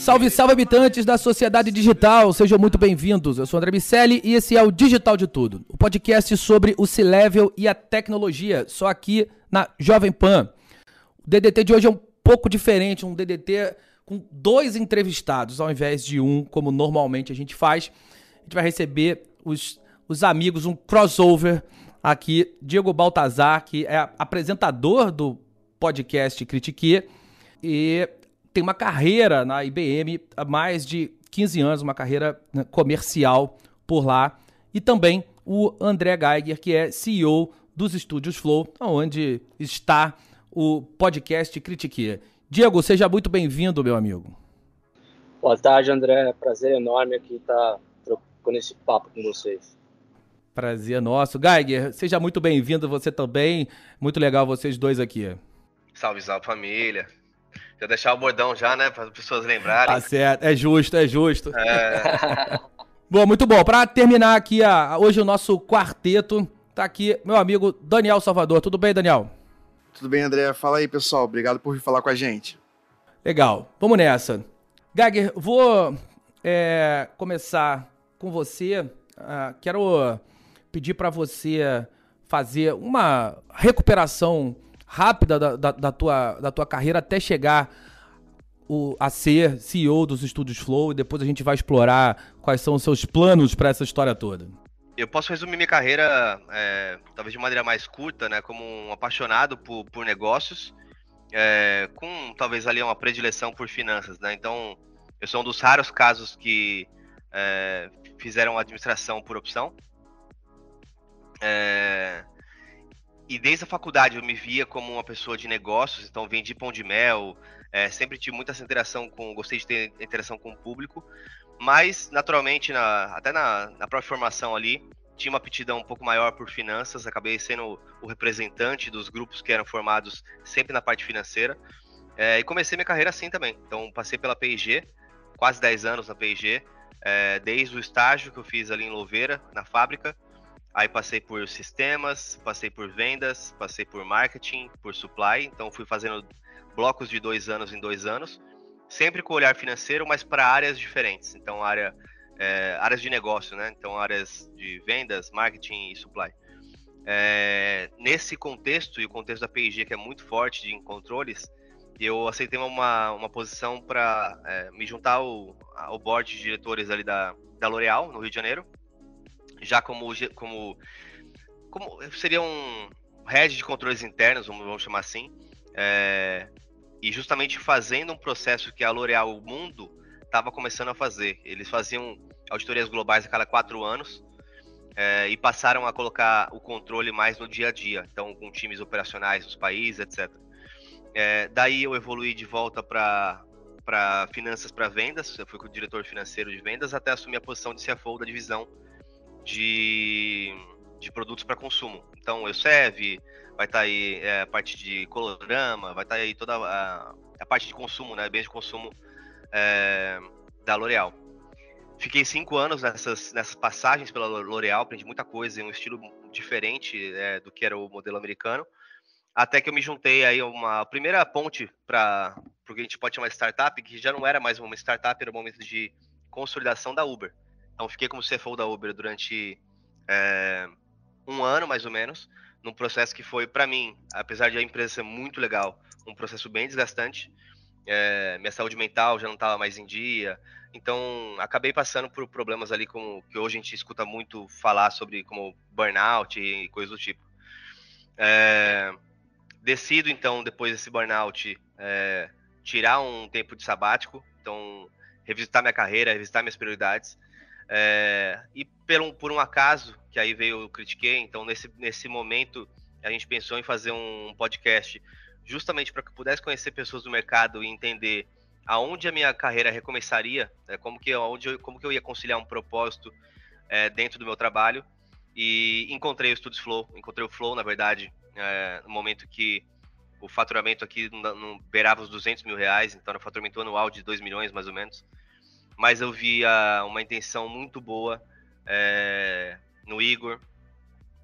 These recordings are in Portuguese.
Salve, salve habitantes da sociedade digital, sejam muito bem-vindos. Eu sou André Miceli e esse é o Digital de Tudo, o podcast sobre o C-Level e a tecnologia, só aqui na Jovem Pan. O DDT de hoje é um pouco diferente, um DDT com dois entrevistados ao invés de um, como normalmente a gente faz. A gente vai receber os, os amigos, um crossover aqui, Diego Baltazar, que é apresentador do podcast Critique e tem uma carreira na IBM há mais de 15 anos, uma carreira né, comercial por lá. E também o André Geiger, que é CEO dos estúdios Flow, onde está o podcast Critique. Diego, seja muito bem-vindo, meu amigo. Boa tarde, André. Prazer enorme aqui estar trocando esse papo com vocês. Prazer nosso. Geiger, seja muito bem-vindo você também. Muito legal vocês dois aqui. Salve, salve família. Já deixar o bordão já, né? Para as pessoas lembrarem. Tá certo, é justo, é justo. É... bom, muito bom. Para terminar aqui a, hoje o nosso quarteto, tá aqui meu amigo Daniel Salvador. Tudo bem, Daniel? Tudo bem, André? Fala aí, pessoal. Obrigado por vir falar com a gente. Legal. Vamos nessa. Gagger, vou é, começar com você. Uh, quero pedir para você fazer uma recuperação rápida da, da, da, tua, da tua carreira até chegar o, a ser CEO dos estúdios Flow e depois a gente vai explorar quais são os seus planos para essa história toda. Eu posso resumir minha carreira, é, talvez de maneira mais curta, né, como um apaixonado por, por negócios, é, com talvez ali uma predileção por finanças, né? Então, eu sou um dos raros casos que é, fizeram administração por opção. É, e desde a faculdade eu me via como uma pessoa de negócios, então vendi pão de mel, é, sempre tive muita interação com, gostei de ter interação com o público, mas naturalmente, na, até na, na própria formação ali, tinha uma aptidão um pouco maior por finanças, acabei sendo o representante dos grupos que eram formados sempre na parte financeira, é, e comecei minha carreira assim também, então passei pela P&G, quase 10 anos na P&G, é, desde o estágio que eu fiz ali em Louveira, na fábrica, Aí passei por sistemas, passei por vendas, passei por marketing, por supply. Então fui fazendo blocos de dois anos em dois anos, sempre com olhar financeiro, mas para áreas diferentes. Então área, é, áreas de negócio, né? Então áreas de vendas, marketing e supply. É, nesse contexto e o contexto da P&G que é muito forte de controles, eu aceitei uma, uma posição para é, me juntar ao, ao board de diretores ali da, da L'Oréal, no Rio de Janeiro, já como, como, como seria um head de controles internos, vamos chamar assim, é, e justamente fazendo um processo que a L'Oréal mundo estava começando a fazer. Eles faziam auditorias globais a cada quatro anos é, e passaram a colocar o controle mais no dia a dia, então com times operacionais nos países, etc. É, daí eu evoluí de volta para para finanças para vendas, eu fui com o diretor financeiro de vendas até assumir a posição de CFO da divisão de, de produtos para consumo. Então, eu serve, vai estar tá aí é, a parte de colorama, vai estar tá aí toda a, a, parte de consumo, né, bens de consumo é, da L'Oréal. Fiquei cinco anos nessas, nessas passagens pela L'Oréal, aprendi muita coisa em um estilo diferente é, do que era o modelo americano, até que eu me juntei aí uma a primeira ponte para porque a gente pode chamar de startup, que já não era mais uma startup, era um momento de consolidação da Uber. Então, fiquei como CFO da Uber durante é, um ano, mais ou menos, num processo que foi, para mim, apesar de a empresa ser muito legal, um processo bem desgastante. É, minha saúde mental já não estava mais em dia, então acabei passando por problemas ali como que hoje a gente escuta muito falar sobre como burnout e coisas do tipo. É, decido então depois desse burnout é, tirar um tempo de sabático, então revisitar minha carreira, revisitar minhas prioridades. É, e por um, por um acaso, que aí veio o Critiquei, então nesse, nesse momento a gente pensou em fazer um podcast justamente para que eu pudesse conhecer pessoas do mercado e entender aonde a minha carreira recomeçaria, né, como, que, aonde eu, como que eu ia conciliar um propósito é, dentro do meu trabalho. E encontrei o Studios Flow, encontrei o Flow, na verdade, é, no momento que o faturamento aqui não, beirava os 200 mil reais, então era um faturamento anual de 2 milhões, mais ou menos. Mas eu via uma intenção muito boa é, no Igor,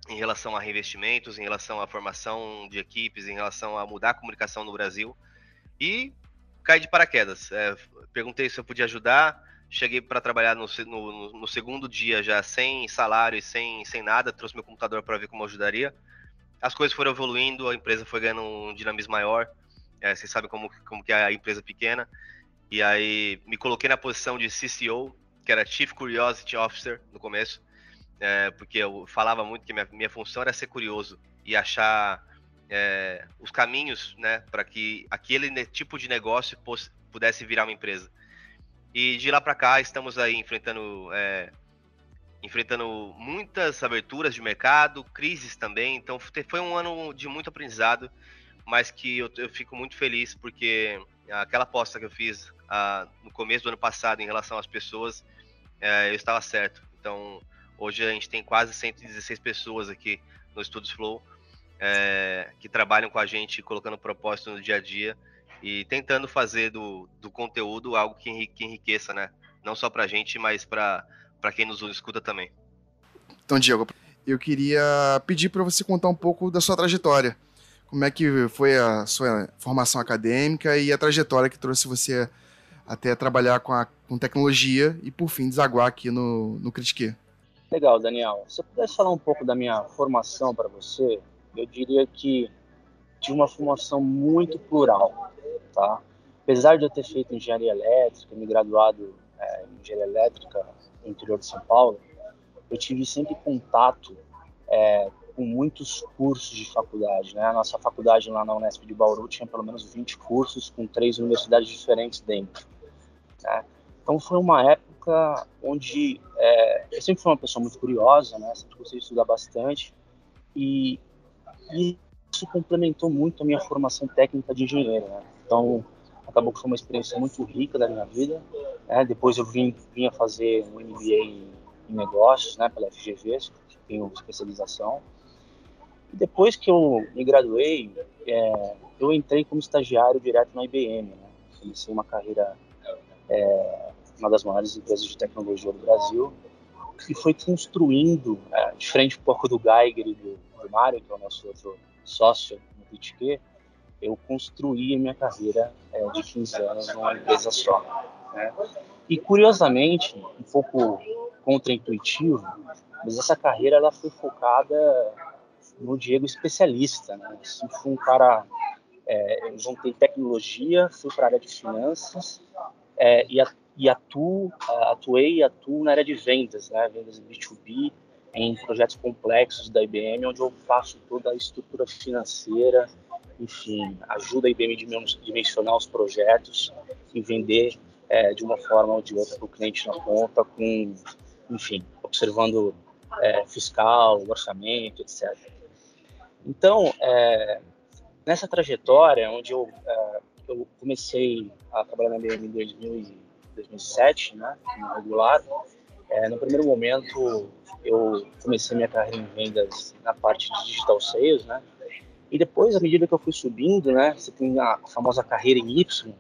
em relação a reinvestimentos, em relação à formação de equipes, em relação a mudar a comunicação no Brasil. E caí de paraquedas. É, perguntei se eu podia ajudar. Cheguei para trabalhar no, no, no, segundo dia já sem salário e sem, sem nada. Trouxe meu computador para ver como ajudaria. As coisas foram evoluindo, a empresa foi ganhando um dinamismo maior. É, vocês sabem como, como que é a empresa pequena. E aí me coloquei na posição de CCO, que era Chief Curiosity Officer no começo é, porque eu falava muito que minha, minha função era ser curioso e achar é, os caminhos né, para que aquele tipo de negócio pudesse virar uma empresa. E de lá para cá estamos aí enfrentando é, enfrentando muitas aberturas de mercado, crises também. Então foi um ano de muito aprendizado, mas que eu, eu fico muito feliz porque aquela aposta que eu fiz ah, no começo do ano passado em relação às pessoas, é, eu estava certo. Então Hoje a gente tem quase 116 pessoas aqui no Estudos Flow é, que trabalham com a gente, colocando propósito no dia a dia e tentando fazer do, do conteúdo algo que, enriqueça, né? Não só para a gente, mas para quem nos escuta também. Então, Diego, eu queria pedir para você contar um pouco da sua trajetória. Como é que foi a sua formação acadêmica e a trajetória que trouxe você até trabalhar com, a, com tecnologia e, por fim, desaguar aqui no, no Critique? Legal, Daniel. Se eu pudesse falar um pouco da minha formação para você, eu diria que tive uma formação muito plural, tá? Apesar de eu ter feito engenharia elétrica, me graduado é, em engenharia elétrica no interior de São Paulo, eu tive sempre contato é, com muitos cursos de faculdade, né? A nossa faculdade lá na Unesp de Bauru tinha pelo menos 20 cursos com três universidades diferentes dentro, né? Então foi uma época onde é, eu sempre fui uma pessoa muito curiosa, né? Sempre gostei de estudar bastante e, e isso complementou muito a minha formação técnica de engenheiro, né? Então acabou que foi uma experiência muito rica da minha vida. Né? Depois eu vim vinha fazer um MBA em, em negócios, né? Pela FGV, tenho especialização. Depois que eu me graduei, é, eu entrei como estagiário direto na IBM, né? Comecei uma carreira é, uma das maiores empresas de tecnologia do Brasil, e foi construindo, é, diferente um pouco do Geiger e do, do Mário, que é o nosso outro sócio no Critique, eu construí a minha carreira é, de 15 anos numa empresa só. Né? E curiosamente, um pouco contraintuitivo, mas essa carreira ela foi focada no Diego especialista. Né? Eu fui um cara, é, eu juntei tecnologia, fui para a área de finanças é, e e atuo, atuei e atuo na área de vendas, né, vendas B2B, em projetos complexos da IBM, onde eu faço toda a estrutura financeira, enfim, ajuda a IBM a dimensionar os projetos e vender é, de uma forma ou de outra para o cliente na ponta, com, enfim, observando é, fiscal, orçamento, etc. Então, é, nessa trajetória, onde eu, é, eu comecei a trabalhar na IBM em 2000 2007, né, no regular. É, no primeiro momento, eu comecei minha carreira em vendas na parte de digital sales, né? E depois, à medida que eu fui subindo, né, você tem a famosa carreira em Y,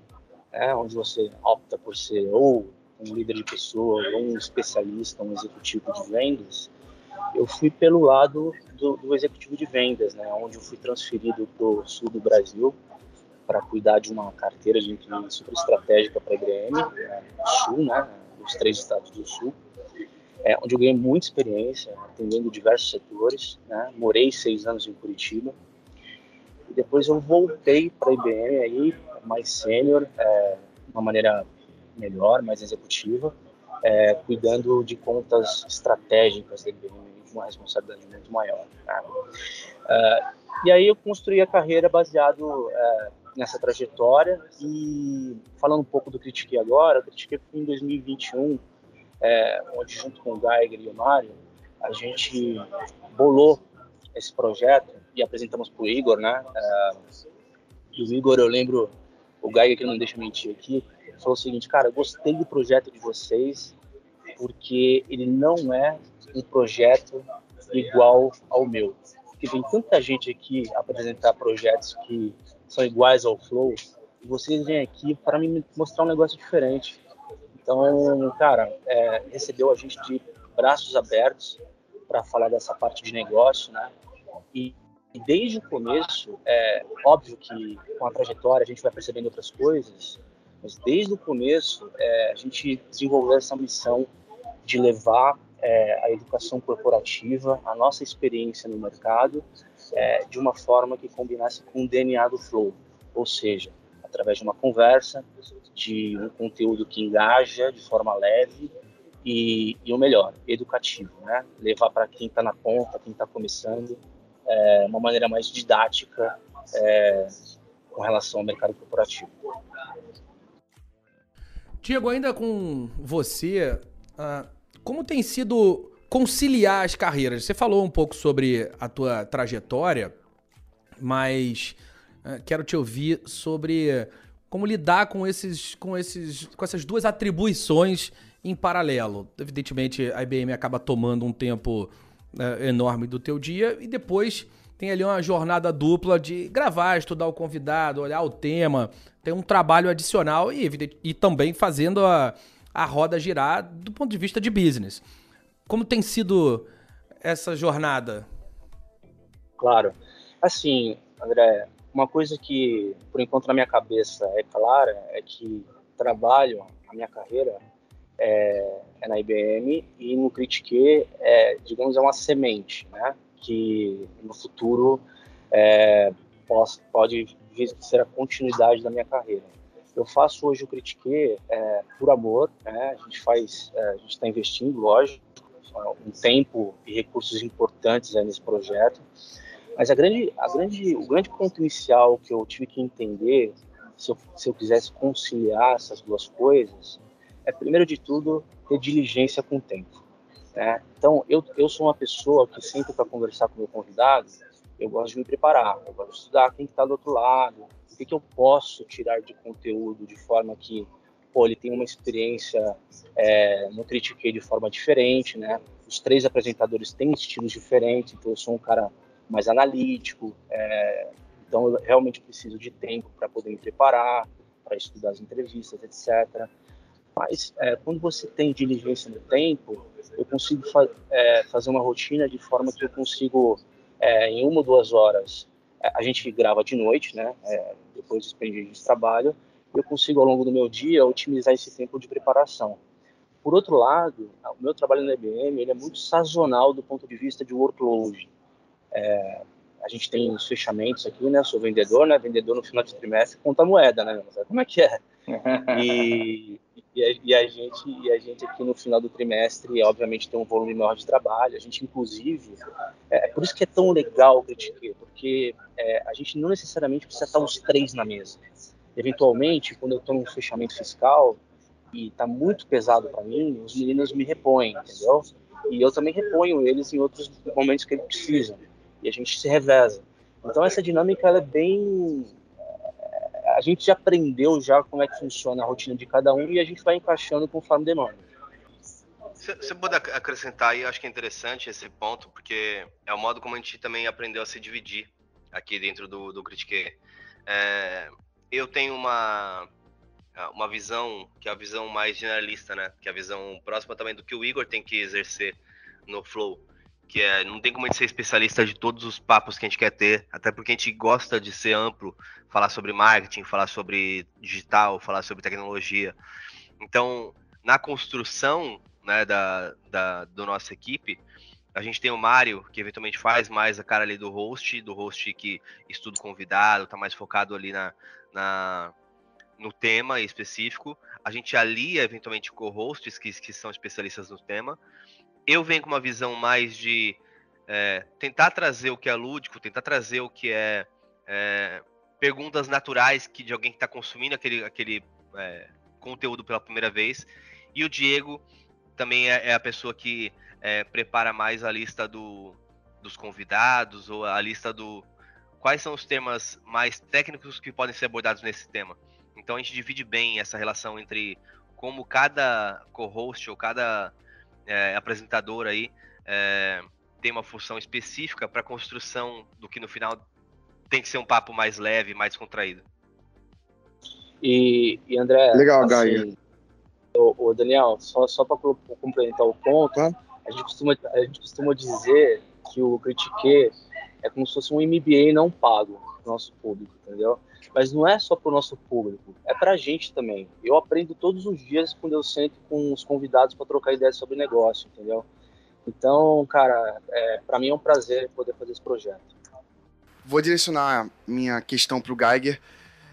né, onde você opta por ser ou um líder de pessoas, ou um especialista, um executivo de vendas. Eu fui pelo lado do, do executivo de vendas, né, onde eu fui transferido para o sul do Brasil para cuidar de uma carteira de clientes super estratégica para a IBM, né, Sul, né, nos três estados do Sul, é, onde eu ganhei muita experiência atendendo diversos setores. Né, morei seis anos em Curitiba e depois eu voltei para a IBM aí mais sênior, é, de uma maneira melhor, mais executiva, é, cuidando de contas estratégicas da IBM, uma responsabilidade muito maior. Né? É, e aí eu construí a carreira baseado é, nessa trajetória e falando um pouco do Critique agora, o Critique foi em 2021, é, onde junto com o Geiger e o Mário, a gente bolou esse projeto e apresentamos para o Igor, né? É, e o Igor, eu lembro, o Geiger que não deixa mentir aqui, falou o seguinte, cara, gostei do projeto de vocês porque ele não é um projeto igual ao meu. Porque vem tanta gente aqui apresentar projetos que são iguais ao Flow, e vocês vêm aqui para me mostrar um negócio diferente. Então, cara, é, recebeu a gente de braços abertos para falar dessa parte de negócio, né? E, e desde o começo, é óbvio que com a trajetória a gente vai percebendo outras coisas, mas desde o começo é, a gente desenvolveu essa missão de levar é, a educação corporativa, a nossa experiência no mercado, é, de uma forma que combinasse com o DNA do Flow, ou seja, através de uma conversa, de um conteúdo que engaja de forma leve e, e o melhor, educativo, né? Levar para quem está na ponta, quem está começando, é, uma maneira mais didática é, com relação ao mercado corporativo. Diego, ainda com você, uh, como tem sido conciliar as carreiras? Você falou um pouco sobre a tua trajetória, mas uh, quero te ouvir sobre como lidar com esses, com esses, com essas duas atribuições em paralelo. Evidentemente, a IBM acaba tomando um tempo uh, enorme do teu dia e depois tem ali uma jornada dupla de gravar, estudar o convidado, olhar o tema, tem um trabalho adicional e, e também fazendo a, a roda girar do ponto de vista de business. Como tem sido essa jornada? Claro. Assim, André, uma coisa que por enquanto na minha cabeça é clara é que trabalho, a minha carreira é, é na IBM e no Critique é, digamos, é uma semente, né? que no futuro é, pode, ser a continuidade da minha carreira. Eu faço hoje o Critique é, por amor, né? a gente faz, é, a gente está investindo, lógico, um tempo e recursos importantes nesse projeto, mas a grande, a grande, o grande ponto inicial que eu tive que entender, se eu, se eu quisesse conciliar essas duas coisas, é primeiro de tudo ter diligência com o tempo. Né? Então, eu, eu sou uma pessoa que sempre para conversar com o meu convidado, eu gosto de me preparar, eu gosto de estudar quem está do outro lado, o que, que eu posso tirar de conteúdo de forma que pô, ele tem uma experiência é, no Critique de forma diferente, né? Os três apresentadores têm estilos diferentes, então eu sou um cara mais analítico, é, então eu realmente preciso de tempo para poder me preparar, para estudar as entrevistas, etc. Mas é, quando você tem diligência no tempo, eu consigo fa é, fazer uma rotina de forma que eu consigo, é, em uma ou duas horas, a gente grava de noite, né? É, depois do expediente de trabalho, eu consigo ao longo do meu dia otimizar esse tempo de preparação. Por outro lado, o meu trabalho na IBM ele é muito sazonal do ponto de vista de workload. É, a gente tem os fechamentos aqui, né? Sou vendedor, né? Vendedor no final de trimestre conta moeda, né? Como é que é? E, e, a, e, a, gente, e a gente aqui no final do trimestre, obviamente, tem um volume maior de trabalho. A gente, inclusive, é, é por isso que é tão legal o Critique, porque é, a gente não necessariamente precisa estar os três na mesa. Eventualmente, quando eu estou num fechamento fiscal e está muito pesado para mim, os meninos me repõem, entendeu? E eu também reponho eles em outros momentos que eles precisam. E a gente se reveza. Então, essa dinâmica é bem a gente já aprendeu já como é que funciona a rotina de cada um e a gente vai encaixando conforme demanda. Você pode acrescentar aí, eu acho que é interessante esse ponto, porque é o modo como a gente também aprendeu a se dividir aqui dentro do, do Critique. É, eu tenho uma, uma visão que é a visão mais generalista, né? Que é a visão próxima também do que o Igor tem que exercer no Flow, que é, não tem como a gente ser especialista de todos os papos que a gente quer ter, até porque a gente gosta de ser amplo, falar sobre marketing, falar sobre digital, falar sobre tecnologia. Então, na construção né, da, da do nossa equipe, a gente tem o Mário, que eventualmente faz mais a cara ali do host, do host que estuda convidado, tá mais focado ali na, na no tema específico. A gente alia eventualmente co-hosts que, que são especialistas no tema eu venho com uma visão mais de é, tentar trazer o que é lúdico, tentar trazer o que é, é perguntas naturais que de alguém que está consumindo aquele, aquele é, conteúdo pela primeira vez. E o Diego também é, é a pessoa que é, prepara mais a lista do, dos convidados ou a lista do quais são os temas mais técnicos que podem ser abordados nesse tema. Então a gente divide bem essa relação entre como cada co-host ou cada é, apresentador aí é, tem uma função específica para a construção do que no final tem que ser um papo mais leve, mais contraído. E, e André, legal, assim, o, o, Daniel, só, só para complementar o ponto, a gente, costuma, a gente costuma dizer que o Critique é como se fosse um MBA não pago para o nosso público, entendeu? Mas não é só para o nosso público, é para a gente também. Eu aprendo todos os dias quando eu sento com os convidados para trocar ideias sobre negócio, entendeu? Então, cara, é, para mim é um prazer poder fazer esse projeto. Vou direcionar minha questão para o Geiger.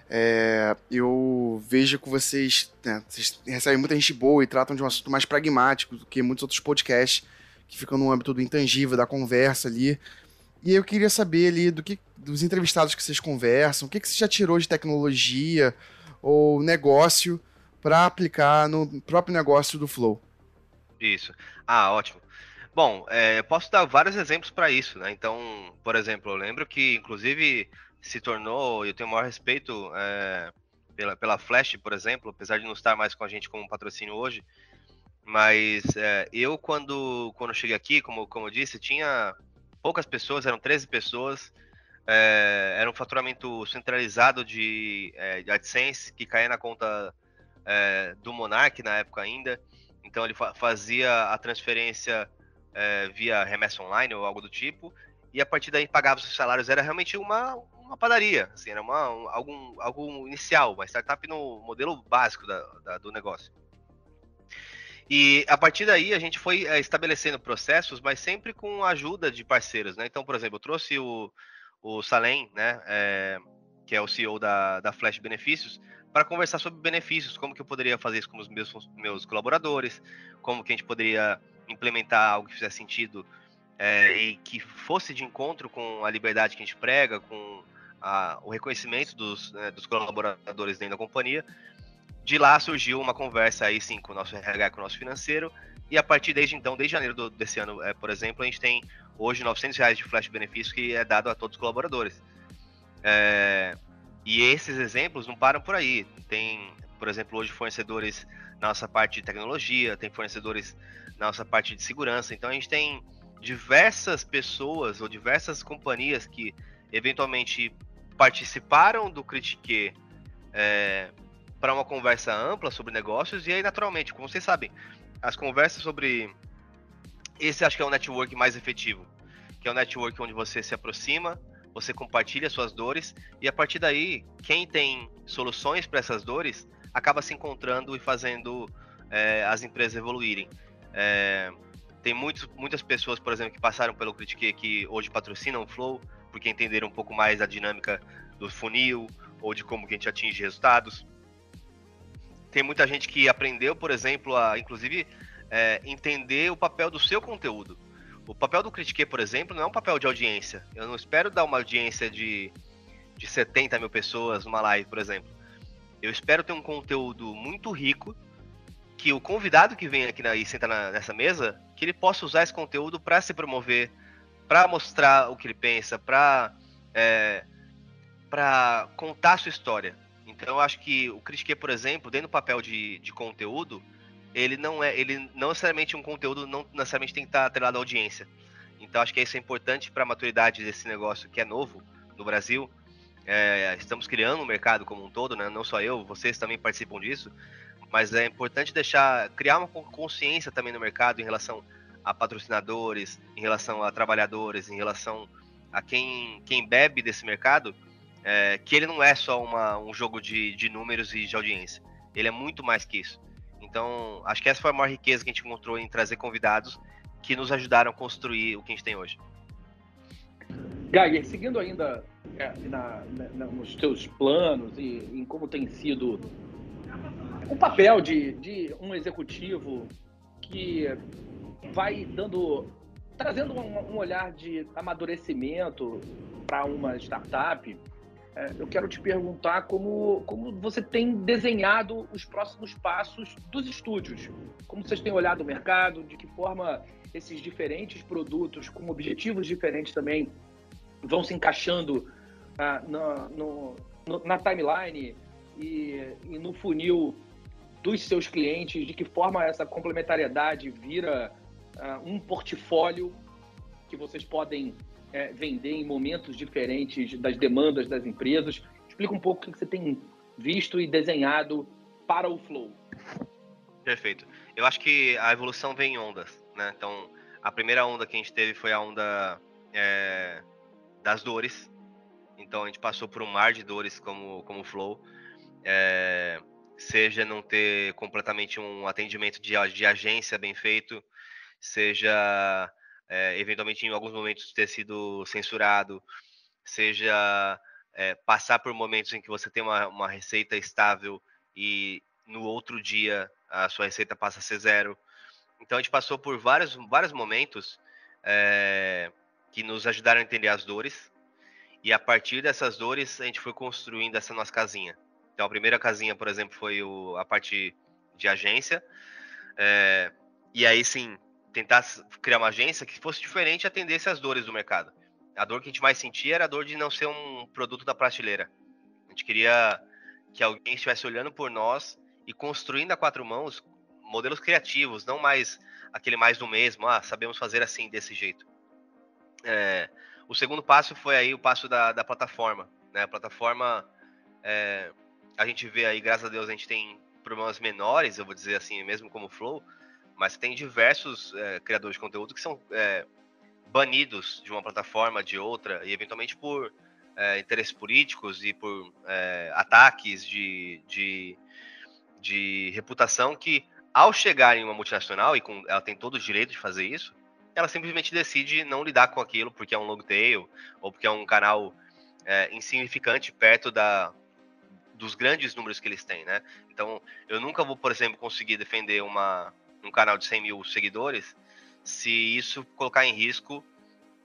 É, eu vejo que vocês, né, vocês recebem muita gente boa e tratam de um assunto mais pragmático do que muitos outros podcasts que ficam no âmbito do intangível, da conversa ali. E eu queria saber ali do que dos entrevistados que vocês conversam, o que, que você já tirou de tecnologia ou negócio para aplicar no próprio negócio do Flow. Isso. Ah, ótimo. Bom, é, posso dar vários exemplos para isso, né? Então, por exemplo, eu lembro que, inclusive, se tornou, eu tenho o maior respeito é, pela, pela Flash, por exemplo, apesar de não estar mais com a gente como patrocínio hoje, mas é, eu, quando, quando cheguei aqui, como, como eu disse, tinha poucas pessoas, eram 13 pessoas, é, era um faturamento centralizado de, é, de AdSense que caía na conta é, do Monark na época ainda. Então ele fa fazia a transferência é, via remessa online ou algo do tipo, e a partir daí pagava os salários. Era realmente uma, uma padaria, assim, era uma, um, algum, algo inicial, uma startup no modelo básico da, da, do negócio. E a partir daí a gente foi é, estabelecendo processos, mas sempre com a ajuda de parceiros, né? Então, por exemplo, eu trouxe o, o Salem, né? É, que é o CEO da, da Flash Benefícios, para conversar sobre benefícios, como que eu poderia fazer isso com os meus, meus colaboradores, como que a gente poderia implementar algo que fizesse sentido é, e que fosse de encontro com a liberdade que a gente prega, com a, o reconhecimento dos, né, dos colaboradores dentro da companhia de lá surgiu uma conversa aí sim com o nosso RH, com o nosso financeiro, e a partir desde então, desde janeiro do, desse ano, é, por exemplo, a gente tem hoje 900 reais de flash benefício que é dado a todos os colaboradores. É, e esses exemplos não param por aí. Tem, por exemplo, hoje fornecedores na nossa parte de tecnologia, tem fornecedores na nossa parte de segurança. Então a gente tem diversas pessoas ou diversas companhias que eventualmente participaram do Critique é, para uma conversa ampla sobre negócios. E aí, naturalmente, como vocês sabem, as conversas sobre. Esse acho que é o network mais efetivo. Que é o network onde você se aproxima, você compartilha suas dores, e a partir daí, quem tem soluções para essas dores acaba se encontrando e fazendo é, as empresas evoluírem. É, tem muitos, muitas pessoas, por exemplo, que passaram pelo Critique que hoje patrocinam o Flow, porque entenderam um pouco mais da dinâmica do funil ou de como que a gente atinge resultados. Tem muita gente que aprendeu, por exemplo, a inclusive é, entender o papel do seu conteúdo. O papel do Critique, por exemplo, não é um papel de audiência. Eu não espero dar uma audiência de, de 70 mil pessoas numa live, por exemplo. Eu espero ter um conteúdo muito rico que o convidado que vem aqui na, e senta na, nessa mesa, que ele possa usar esse conteúdo para se promover, para mostrar o que ele pensa, para é, para contar a sua história. Então eu acho que o Critique, por exemplo, dentro do papel de, de conteúdo, ele não é, ele não necessariamente um conteúdo não necessariamente tem que estar atrelado à audiência. Então acho que isso é importante para a maturidade desse negócio que é novo no Brasil. É, estamos criando um mercado como um todo, né? não só eu, vocês também participam disso, mas é importante deixar criar uma consciência também no mercado em relação a patrocinadores, em relação a trabalhadores, em relação a quem, quem bebe desse mercado, é, que ele não é só uma, um jogo de, de números e de audiência. Ele é muito mais que isso. Então, acho que essa foi a maior riqueza que a gente encontrou em trazer convidados que nos ajudaram a construir o que a gente tem hoje. Geiger, seguindo ainda é, na, na, nos teus planos e em como tem sido o papel de, de um executivo que vai dando trazendo um, um olhar de amadurecimento para uma startup, eu quero te perguntar como, como você tem desenhado os próximos passos dos estúdios. Como vocês têm olhado o mercado, de que forma esses diferentes produtos com objetivos diferentes também vão se encaixando ah, na, no, na timeline e, e no funil dos seus clientes, de que forma essa complementariedade vira uh, um portfólio que vocês podem é, vender em momentos diferentes das demandas das empresas. Explica um pouco o que você tem visto e desenhado para o Flow. Perfeito. Eu acho que a evolução vem em ondas, né? Então, a primeira onda que a gente teve foi a onda é, das dores. Então, a gente passou por um mar de dores como como Flow. É, seja não ter completamente um atendimento de, de agência bem feito, seja é, eventualmente em alguns momentos ter sido censurado, seja é, passar por momentos em que você tem uma, uma receita estável e no outro dia a sua receita passa a ser zero. Então a gente passou por vários, vários momentos é, que nos ajudaram a entender as dores e a partir dessas dores a gente foi construindo essa nossa casinha. Então a primeira casinha, por exemplo, foi o, a parte de agência. É, e aí sim, tentar criar uma agência que fosse diferente e atendesse às dores do mercado. A dor que a gente mais sentia era a dor de não ser um produto da prateleira. A gente queria que alguém estivesse olhando por nós e construindo a quatro mãos modelos criativos, não mais aquele mais do mesmo, ah, sabemos fazer assim, desse jeito. É, o segundo passo foi aí o passo da, da plataforma. Né? A plataforma, é, a gente vê aí, graças a Deus, a gente tem problemas menores, eu vou dizer assim, mesmo como Flow, mas tem diversos é, criadores de conteúdo que são é, banidos de uma plataforma, de outra, e eventualmente por é, interesses políticos e por é, ataques de, de, de, reputação que, ao chegar em uma multinacional, e com, ela tem todo o direito de fazer isso, ela simplesmente decide não lidar com aquilo porque é um long tail ou porque é um canal é, insignificante perto da, dos grandes números que eles têm, né? Então, eu nunca vou, por exemplo, conseguir defender uma, um canal de 100 mil seguidores se isso colocar em risco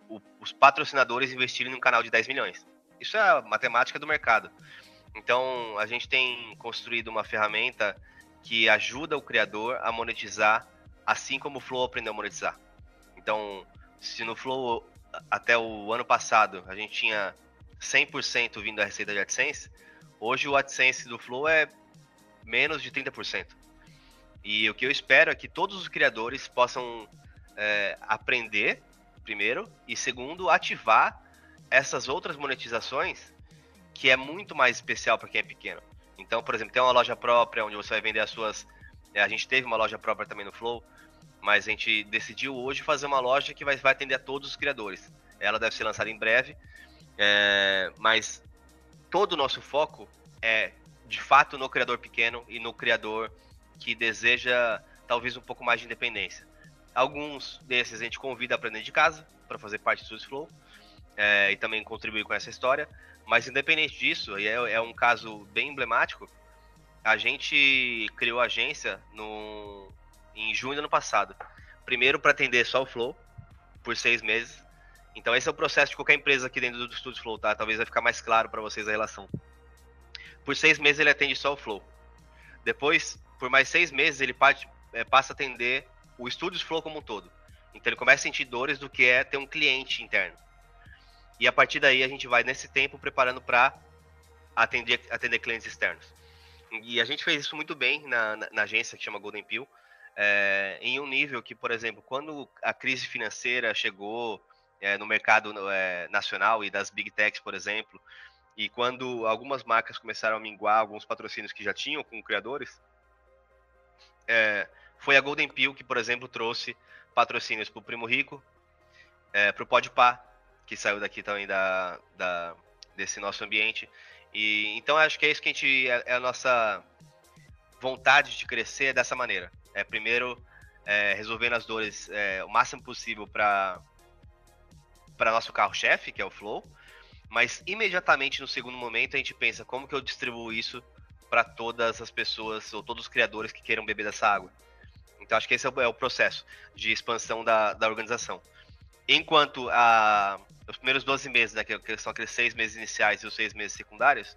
o, os patrocinadores investirem num canal de 10 milhões. Isso é a matemática do mercado. Então, a gente tem construído uma ferramenta que ajuda o criador a monetizar assim como o Flow aprendeu a monetizar. Então, se no Flow até o ano passado a gente tinha 100% vindo da receita de AdSense, hoje o AdSense do Flow é menos de 30%. E o que eu espero é que todos os criadores possam é, aprender, primeiro, e segundo, ativar essas outras monetizações que é muito mais especial para quem é pequeno. Então, por exemplo, tem uma loja própria onde você vai vender as suas. É, a gente teve uma loja própria também no Flow, mas a gente decidiu hoje fazer uma loja que vai, vai atender a todos os criadores. Ela deve ser lançada em breve, é, mas todo o nosso foco é de fato no criador pequeno e no criador que deseja talvez um pouco mais de independência. Alguns desses a gente convida a aprender de casa para fazer parte do Flow é, e também contribuir com essa história. Mas independente disso, e é, é um caso bem emblemático, a gente criou a agência no, em junho do ano passado. Primeiro para atender só o Flow por seis meses. Então esse é o processo de qualquer empresa aqui dentro do Studios Flow, tá? Talvez vai ficar mais claro para vocês a relação. Por seis meses ele atende só o Flow. Depois por mais seis meses, ele é, passa a atender o Studios Flow como um todo. Então ele começa a sentir dores do que é ter um cliente interno. E a partir daí a gente vai nesse tempo preparando para atender, atender clientes externos. E a gente fez isso muito bem na, na, na agência que chama Golden Pill, é, em um nível que, por exemplo, quando a crise financeira chegou é, no mercado é, nacional e das big techs, por exemplo, e quando algumas marcas começaram a minguar alguns patrocínios que já tinham com criadores, é, foi a Golden Pill que, por exemplo, trouxe patrocínios para o Primo Rico, é, para o Podpah, que saiu daqui também da, da, desse nosso ambiente. E então acho que é isso que a gente é, é a nossa vontade de crescer dessa maneira. É primeiro é, resolvendo as dores é, o máximo possível para para nosso carro-chefe, que é o Flow, mas imediatamente no segundo momento a gente pensa como que eu distribuo isso para todas as pessoas ou todos os criadores que queiram beber dessa água. Então acho que esse é o, é processo de expansão da, da organização. Enquanto a, os primeiros 12 meses, né, que são aqueles seis meses iniciais e os seis meses secundários,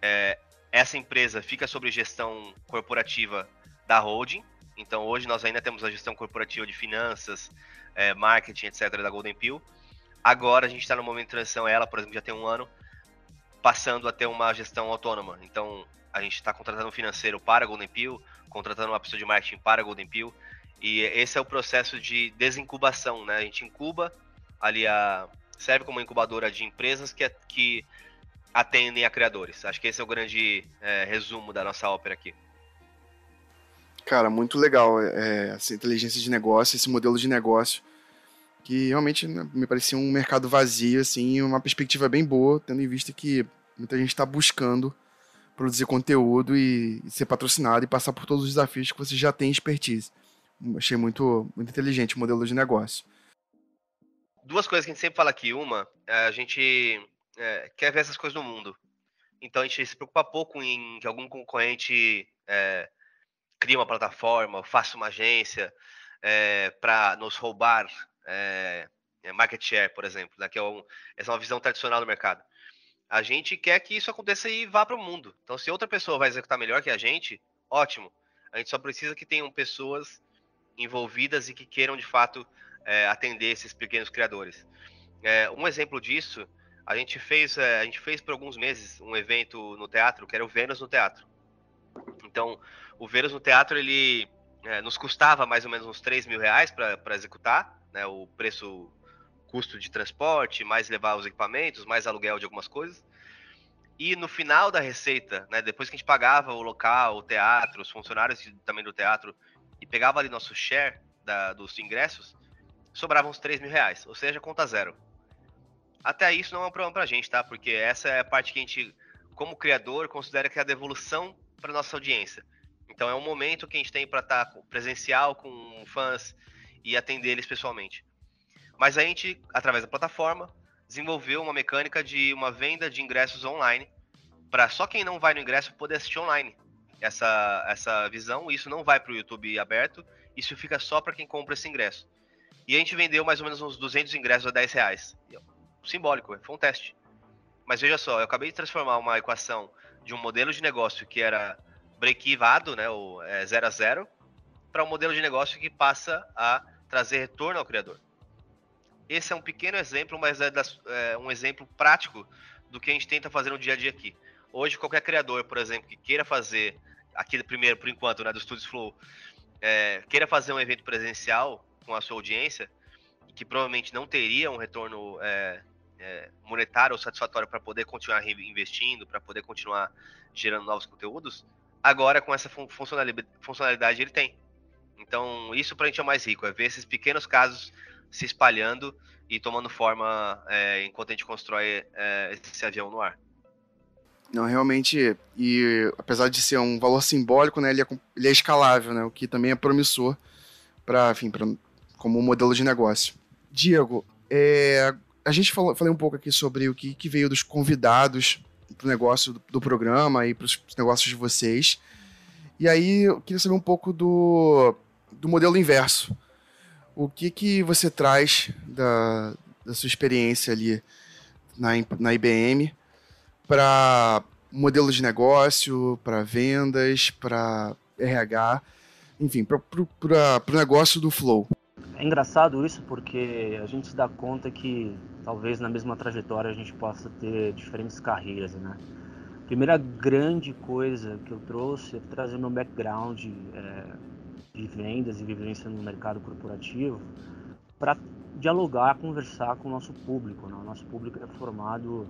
é, essa empresa fica sob gestão corporativa da holding. Então hoje nós ainda temos a gestão corporativa de finanças, é, marketing, etc. da Golden Pill. Agora a gente está no momento de transição, ela, por exemplo, já tem um ano, passando a ter uma gestão autônoma. Então a gente está contratando um financeiro para a Golden Pill, contratando uma pessoa de marketing para a Golden Pill. E esse é o processo de desincubação, né? A gente incuba ali a, serve como incubadora de empresas que, que atendem a criadores. Acho que esse é o grande é, resumo da nossa ópera aqui. Cara, muito legal é, essa inteligência de negócio, esse modelo de negócio, que realmente né, me parecia um mercado vazio, assim, uma perspectiva bem boa, tendo em vista que muita gente está buscando produzir conteúdo e, ser patrocinado e passar por todos os desafios que você já tem expertise. Achei muito, muito inteligente o modelo de negócio duas coisas que a gente sempre fala aqui. Uma, é, a gente é, quer ver essas coisas no mundo. Então a gente se preocupa pouco em que algum concorrente é, crie uma plataforma, faça uma agência é, para nos roubar é, é, market share, por exemplo, né, que é um, essa é uma visão tradicional do mercado. A gente quer que isso aconteça e vá para o mundo. Então, se outra pessoa vai executar melhor que a gente, ótimo. A gente só precisa que tenham pessoas envolvidas e que queiram de fato é, atender esses pequenos criadores. É, um exemplo disso, a gente fez, é, a gente fez por alguns meses um evento no teatro, que era o Vênus no Teatro. Então, o Vênus no Teatro, ele é, nos custava mais ou menos uns 3 mil reais para executar, né, o preço, custo de transporte, mais levar os equipamentos, mais aluguel de algumas coisas. E no final da receita, né, depois que a gente pagava o local, o teatro, os funcionários também do teatro, e pegava ali nosso share da, dos ingressos, sobravam uns 3 mil reais, ou seja, conta zero. Até isso não é um problema pra gente, tá? Porque essa é a parte que a gente, como criador, considera que é a devolução para nossa audiência. Então é um momento que a gente tem para estar tá presencial com fãs e atender eles pessoalmente. Mas a gente, através da plataforma, desenvolveu uma mecânica de uma venda de ingressos online para só quem não vai no ingresso poder assistir online. Essa, essa visão, isso não vai para o YouTube aberto, isso fica só para quem compra esse ingresso. E a gente vendeu mais ou menos uns 200 ingressos a 10 reais. Simbólico, foi um teste. Mas veja só, eu acabei de transformar uma equação de um modelo de negócio que era break-evado, né, ou é, zero a zero, para um modelo de negócio que passa a trazer retorno ao criador. Esse é um pequeno exemplo, mas é, das, é um exemplo prático do que a gente tenta fazer no dia a dia aqui. Hoje, qualquer criador, por exemplo, que queira fazer, aqui primeiro, por enquanto, né, do Studios Flow, é, queira fazer um evento presencial, com a sua audiência, que provavelmente não teria um retorno é, é, monetário ou satisfatório para poder continuar investindo, para poder continuar gerando novos conteúdos, agora com essa funcionalidade ele tem. Então, isso para a gente é o mais rico, é ver esses pequenos casos se espalhando e tomando forma é, enquanto a gente constrói é, esse avião no ar. Não, realmente, e apesar de ser um valor simbólico, né, ele é, ele é escalável, né, o que também é promissor para, enfim, para como modelo de negócio. Diego, é, a gente falou, falei um pouco aqui sobre o que, que veio dos convidados para o negócio do, do, programa e para os negócios de vocês. E aí eu queria saber um pouco do, do modelo inverso. O que, que você traz da, da sua experiência ali na, na IBM para modelo de negócio, para vendas, para RH, enfim, para o negócio do Flow? É engraçado isso porque a gente se dá conta que talvez na mesma trajetória a gente possa ter diferentes carreiras, né? Primeira grande coisa que eu trouxe é trazer meu background é, de vendas e vivência no mercado corporativo para dialogar, conversar com o nosso público. Né? O nosso público é formado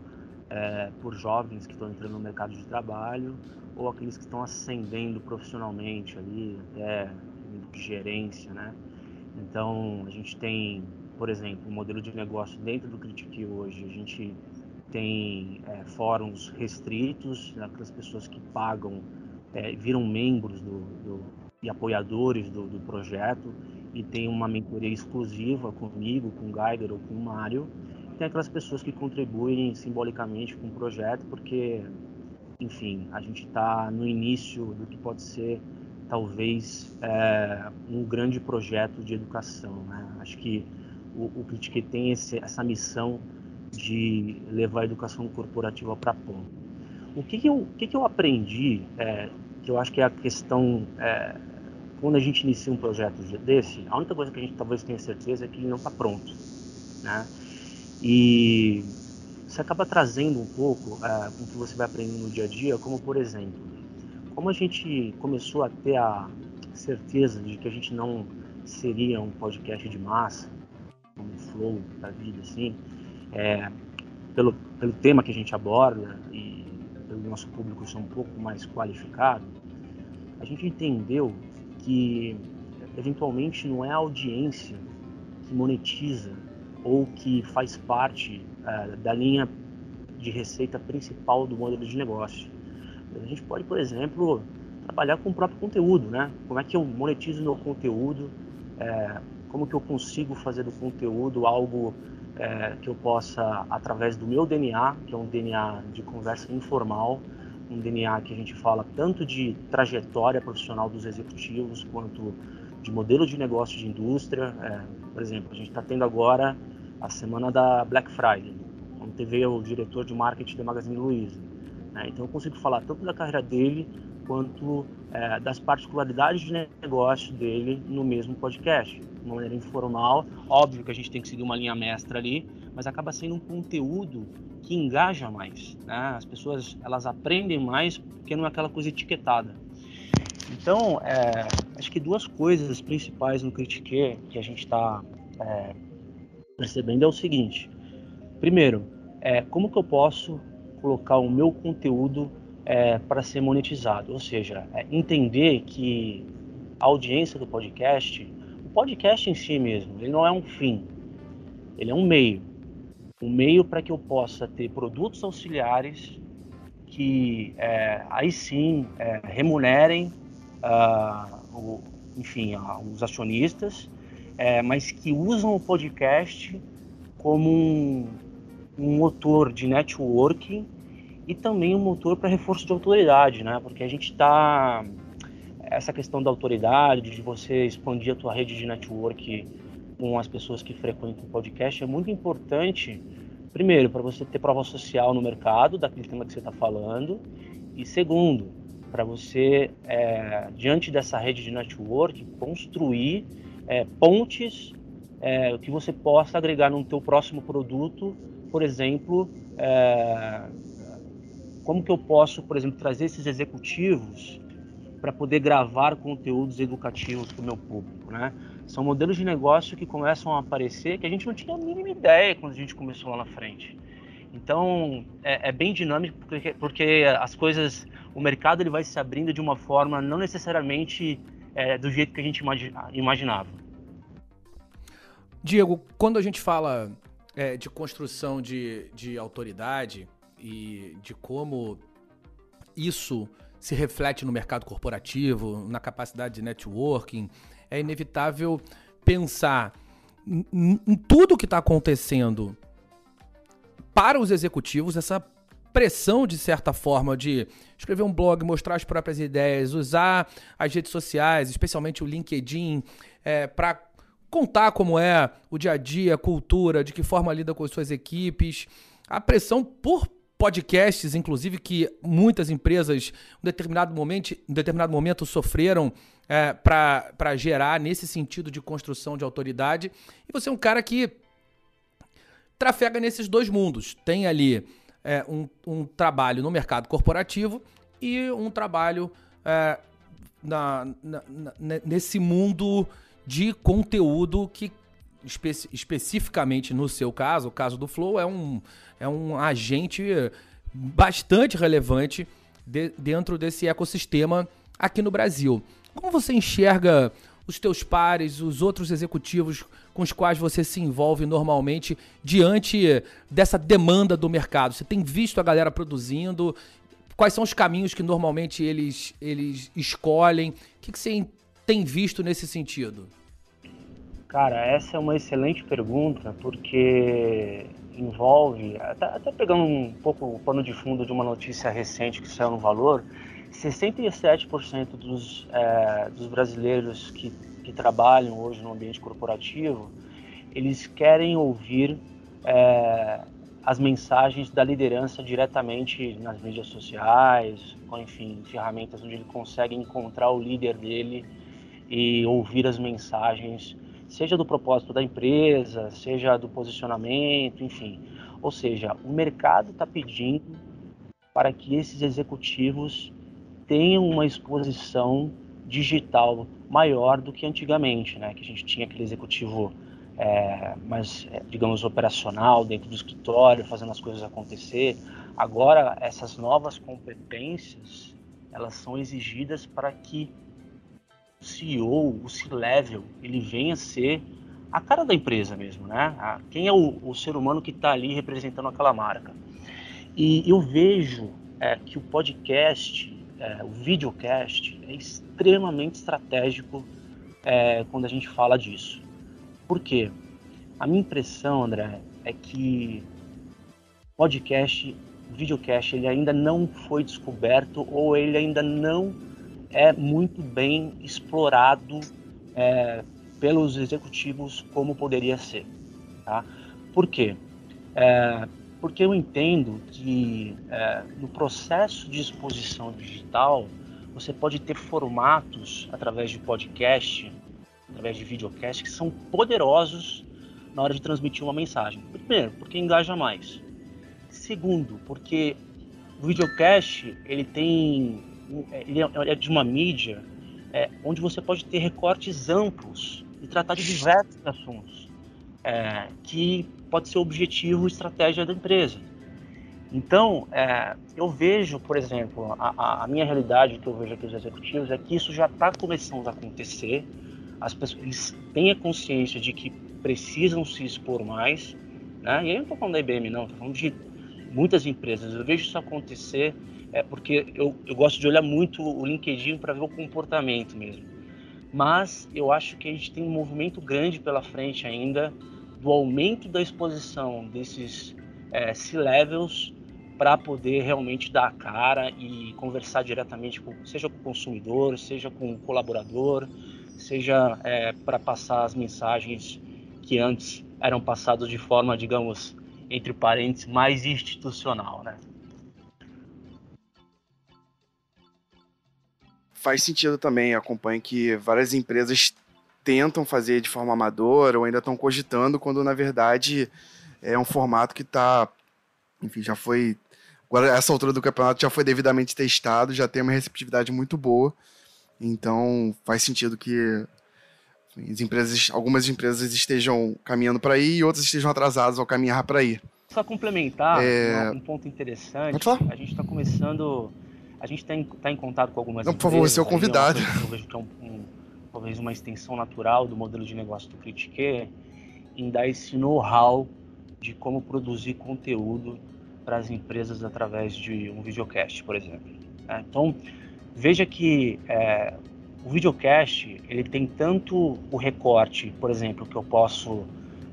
é, por jovens que estão entrando no mercado de trabalho ou aqueles que estão ascendendo profissionalmente ali, até de gerência, né? Então, a gente tem, por exemplo, um modelo de negócio dentro do Critique hoje. A gente tem é, fóruns restritos, né, aquelas pessoas que pagam, é, viram membros do, do, e apoiadores do, do, projeto e tem uma mentoria exclusiva comigo, com o Geiger ou com o Mário. Tem aquelas pessoas que contribuem simbolicamente com o projeto, porque, enfim, a gente está no início do que pode ser talvez é, um grande projeto de educação. Né? Acho que o, o Critique tem esse, essa missão de levar a educação corporativa para ponta. O que, que, eu, o que, que eu aprendi, é, que eu acho que é a questão, é, quando a gente inicia um projeto desse, a única coisa que a gente talvez tenha certeza é que ele não está pronto. Né? E você acaba trazendo um pouco é, o que você vai aprendendo no dia a dia, como por exemplo, como a gente começou a ter a certeza de que a gente não seria um podcast de massa, como Flow da vida, assim, é, pelo, pelo tema que a gente aborda e pelo nosso público ser um pouco mais qualificado, a gente entendeu que eventualmente não é a audiência que monetiza ou que faz parte é, da linha de receita principal do modelo de negócio. A gente pode, por exemplo, trabalhar com o próprio conteúdo, né? Como é que eu monetizo meu conteúdo? É, como que eu consigo fazer do conteúdo algo é, que eu possa, através do meu DNA, que é um DNA de conversa informal, um DNA que a gente fala tanto de trajetória profissional dos executivos quanto de modelo de negócio de indústria. É, por exemplo, a gente está tendo agora a semana da Black Friday, onde teve o diretor de marketing da Magazine Luiza né? Então eu consigo falar tanto da carreira dele quanto é, das particularidades de negócio dele no mesmo podcast, de uma maneira informal. Óbvio que a gente tem que seguir uma linha mestra ali, mas acaba sendo um conteúdo que engaja mais. Né? As pessoas elas aprendem mais porque não é aquela coisa etiquetada. Então, é, acho que duas coisas principais no Critique que a gente está é, percebendo é o seguinte: primeiro, é, como que eu posso colocar o meu conteúdo é, para ser monetizado, ou seja, é entender que a audiência do podcast, o podcast em si mesmo, ele não é um fim, ele é um meio, um meio para que eu possa ter produtos auxiliares que é, aí sim é, remunerem, uh, o, enfim, uh, os acionistas, é, mas que usam o podcast como um, um motor de networking e também um motor para reforço de autoridade, né? Porque a gente está essa questão da autoridade, de você expandir a tua rede de network com as pessoas que frequentam o podcast é muito importante. Primeiro, para você ter prova social no mercado daquele tema que você está falando, e segundo, para você é, diante dessa rede de network construir é, pontes é, que você possa agregar no teu próximo produto por exemplo, é, como que eu posso, por exemplo, trazer esses executivos para poder gravar conteúdos educativos para o meu público, né? São modelos de negócio que começam a aparecer que a gente não tinha a mínima ideia quando a gente começou lá na frente. Então é, é bem dinâmico porque, porque, as coisas, o mercado ele vai se abrindo de uma forma não necessariamente é, do jeito que a gente imaginava. Diego, quando a gente fala é, de construção de, de autoridade e de como isso se reflete no mercado corporativo, na capacidade de networking, é inevitável pensar em, em tudo que está acontecendo para os executivos, essa pressão, de certa forma, de escrever um blog, mostrar as próprias ideias, usar as redes sociais, especialmente o LinkedIn, é, para contar como é o dia a dia, a cultura, de que forma lida com as suas equipes, a pressão por podcasts, inclusive, que muitas empresas em determinado momento, em determinado momento sofreram é, para gerar nesse sentido de construção de autoridade. E você é um cara que trafega nesses dois mundos. Tem ali é, um, um, trabalho no mercado corporativo e um trabalho é, na, na, na, nesse mundo de conteúdo que espe especificamente no seu caso, o caso do Flow, é um, é um agente bastante relevante de, dentro desse ecossistema aqui no Brasil. Como você enxerga os teus pares, os outros executivos com os quais você se envolve normalmente diante dessa demanda do mercado? Você tem visto a galera produzindo? Quais são os caminhos que normalmente eles, eles escolhem? O que, que você tem visto nesse sentido? Cara, essa é uma excelente pergunta, porque envolve, até, até pegando um pouco o pano de fundo de uma notícia recente que saiu no Valor, 67% dos, é, dos brasileiros que, que trabalham hoje no ambiente corporativo, eles querem ouvir é, as mensagens da liderança diretamente nas mídias sociais, ou enfim, ferramentas onde ele consegue encontrar o líder dele e ouvir as mensagens, seja do propósito da empresa, seja do posicionamento, enfim. Ou seja, o mercado está pedindo para que esses executivos tenham uma exposição digital maior do que antigamente, né? Que a gente tinha aquele executivo é, mais, é, digamos, operacional dentro do escritório, fazendo as coisas acontecer. Agora, essas novas competências, elas são exigidas para que o CEO, o C-level, ele venha ser a cara da empresa mesmo, né? Quem é o, o ser humano que está ali representando aquela marca? E eu vejo é, que o podcast é, o videocast é extremamente estratégico é, quando a gente fala disso. Por quê? A minha impressão, André, é que podcast, videocast, ele ainda não foi descoberto ou ele ainda não é muito bem explorado é, pelos executivos como poderia ser. Tá? Por quê? É, porque eu entendo que é, no processo de exposição digital você pode ter formatos através de podcast, através de videocast que são poderosos na hora de transmitir uma mensagem. Primeiro, porque engaja mais. Segundo, porque o videocast ele tem ele é, é de uma mídia é, onde você pode ter recortes amplos e tratar de diversos assuntos é, que pode ser objetivo estratégia da empresa. Então, é, eu vejo, por exemplo, a, a, minha realidade que eu vejo aqui os executivos é que isso já está começando a acontecer. As pessoas têm a consciência de que precisam se expor mais, né? E aí eu não estou falando da IBM, não, estou falando de muitas empresas. Eu vejo isso acontecer é, porque eu, eu gosto de olhar muito o LinkedIn para ver o comportamento mesmo. Mas eu acho que a gente tem um movimento grande pela frente ainda do aumento da exposição desses é, C-levels para poder realmente dar a cara e conversar diretamente com, seja com o consumidor, seja com o colaborador, seja é, para passar as mensagens que antes eram passadas de forma, digamos, entre parênteses, mais institucional, né? Faz sentido também, acompanho que várias empresas tentam fazer de forma amadora ou ainda estão cogitando, quando na verdade é um formato que está, enfim, já foi. Agora, essa altura do campeonato já foi devidamente testado, já tem uma receptividade muito boa. Então, faz sentido que as empresas, algumas empresas estejam caminhando para aí e outras estejam atrasadas ao caminhar para aí. Só complementar é... um ponto interessante. A gente está começando. A gente está em, tá em contato com algumas Não, por favor, você é o convidado. Eu vejo que é um, um talvez uma extensão natural do modelo de negócio do Critique, em dar esse know-how de como produzir conteúdo para as empresas através de um videocast, por exemplo. É, então, veja que é, o videocast ele tem tanto o recorte, por exemplo, que eu posso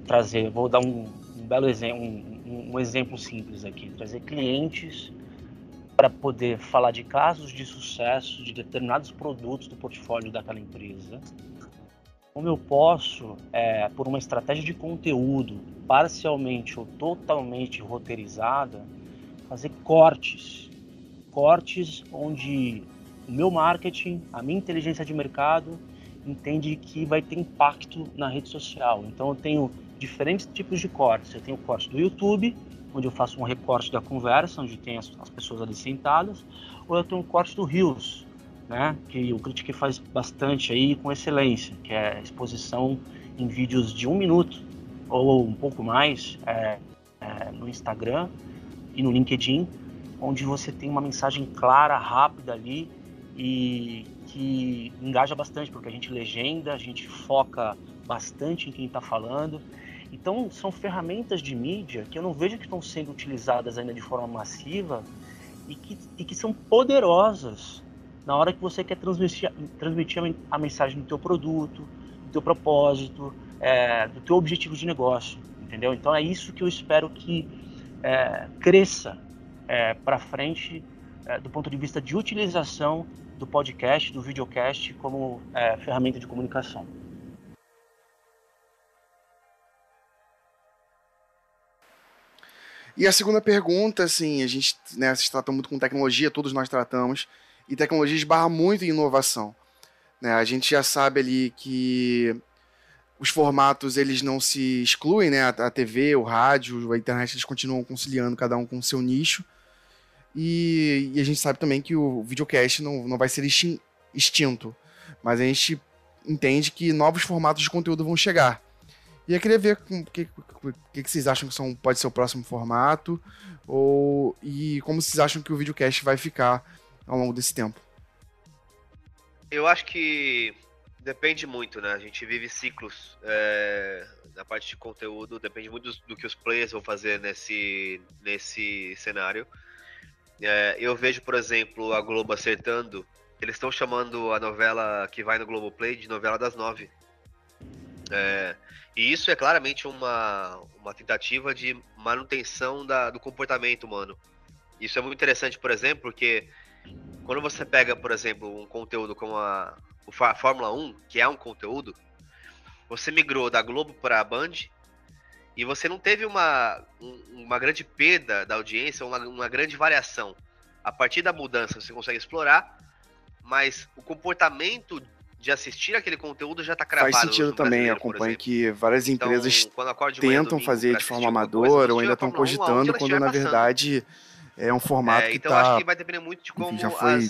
trazer, vou dar um, um belo exemplo, um, um exemplo simples aqui, trazer clientes para poder falar de casos de sucesso de determinados produtos do portfólio daquela empresa. Como eu posso, é, por uma estratégia de conteúdo parcialmente ou totalmente roteirizada, fazer cortes, cortes onde o meu marketing, a minha inteligência de mercado entende que vai ter impacto na rede social. Então eu tenho diferentes tipos de cortes. Eu tenho o corte do YouTube, onde eu faço um recorte da conversa, onde tem as, as pessoas ali sentadas, ou eu tenho um corte do Rios, né, que o Critique faz bastante aí com excelência, que é exposição em vídeos de um minuto ou um pouco mais é, é, no Instagram e no LinkedIn, onde você tem uma mensagem clara, rápida ali e que engaja bastante, porque a gente legenda, a gente foca bastante em quem está falando. Então, são ferramentas de mídia que eu não vejo que estão sendo utilizadas ainda de forma massiva e que, e que são poderosas na hora que você quer transmitir, transmitir a mensagem do teu produto, do teu propósito, é, do teu objetivo de negócio, entendeu? Então é isso que eu espero que é, cresça é, para frente é, do ponto de vista de utilização do podcast, do videocast como é, ferramenta de comunicação. E a segunda pergunta, assim, a gente né, se trata muito com tecnologia, todos nós tratamos, e tecnologia esbarra muito em inovação. Né? A gente já sabe ali que os formatos eles não se excluem, né? A, TV, o rádio, a internet eles continuam conciliando cada um com o seu nicho. E, e, a gente sabe também que o videocast não, não vai ser extinto, mas a gente entende que novos formatos de conteúdo vão chegar. E eu queria ver o que, que, que, vocês acham que são, pode ser o próximo formato, ou e como vocês acham que o videocast vai ficar ao longo desse tempo. Eu acho que depende muito, né? A gente vive ciclos é, na parte de conteúdo, depende muito do, do, que os players vão fazer nesse, nesse cenário. É, eu vejo, por exemplo, a Globo acertando. Eles estão chamando a novela que vai no Globoplay de novela das nove. É, e isso é claramente uma, uma tentativa de manutenção da, do comportamento humano. Isso é muito interessante, por exemplo, porque quando você pega, por exemplo, um conteúdo como a, a Fórmula 1, que é um conteúdo, você migrou da Globo para a Band e você não teve uma, uma grande perda da audiência, uma, uma grande variação. A partir da mudança você consegue explorar, mas o comportamento de assistir aquele conteúdo já está cravado. Faz sentido também, acompanho que várias então, empresas então, tentam fazer de forma amadora ou ainda estão cogitando, quando na verdade é um formato é, que então tá... acho que vai depender muito de como Enfim, já foi...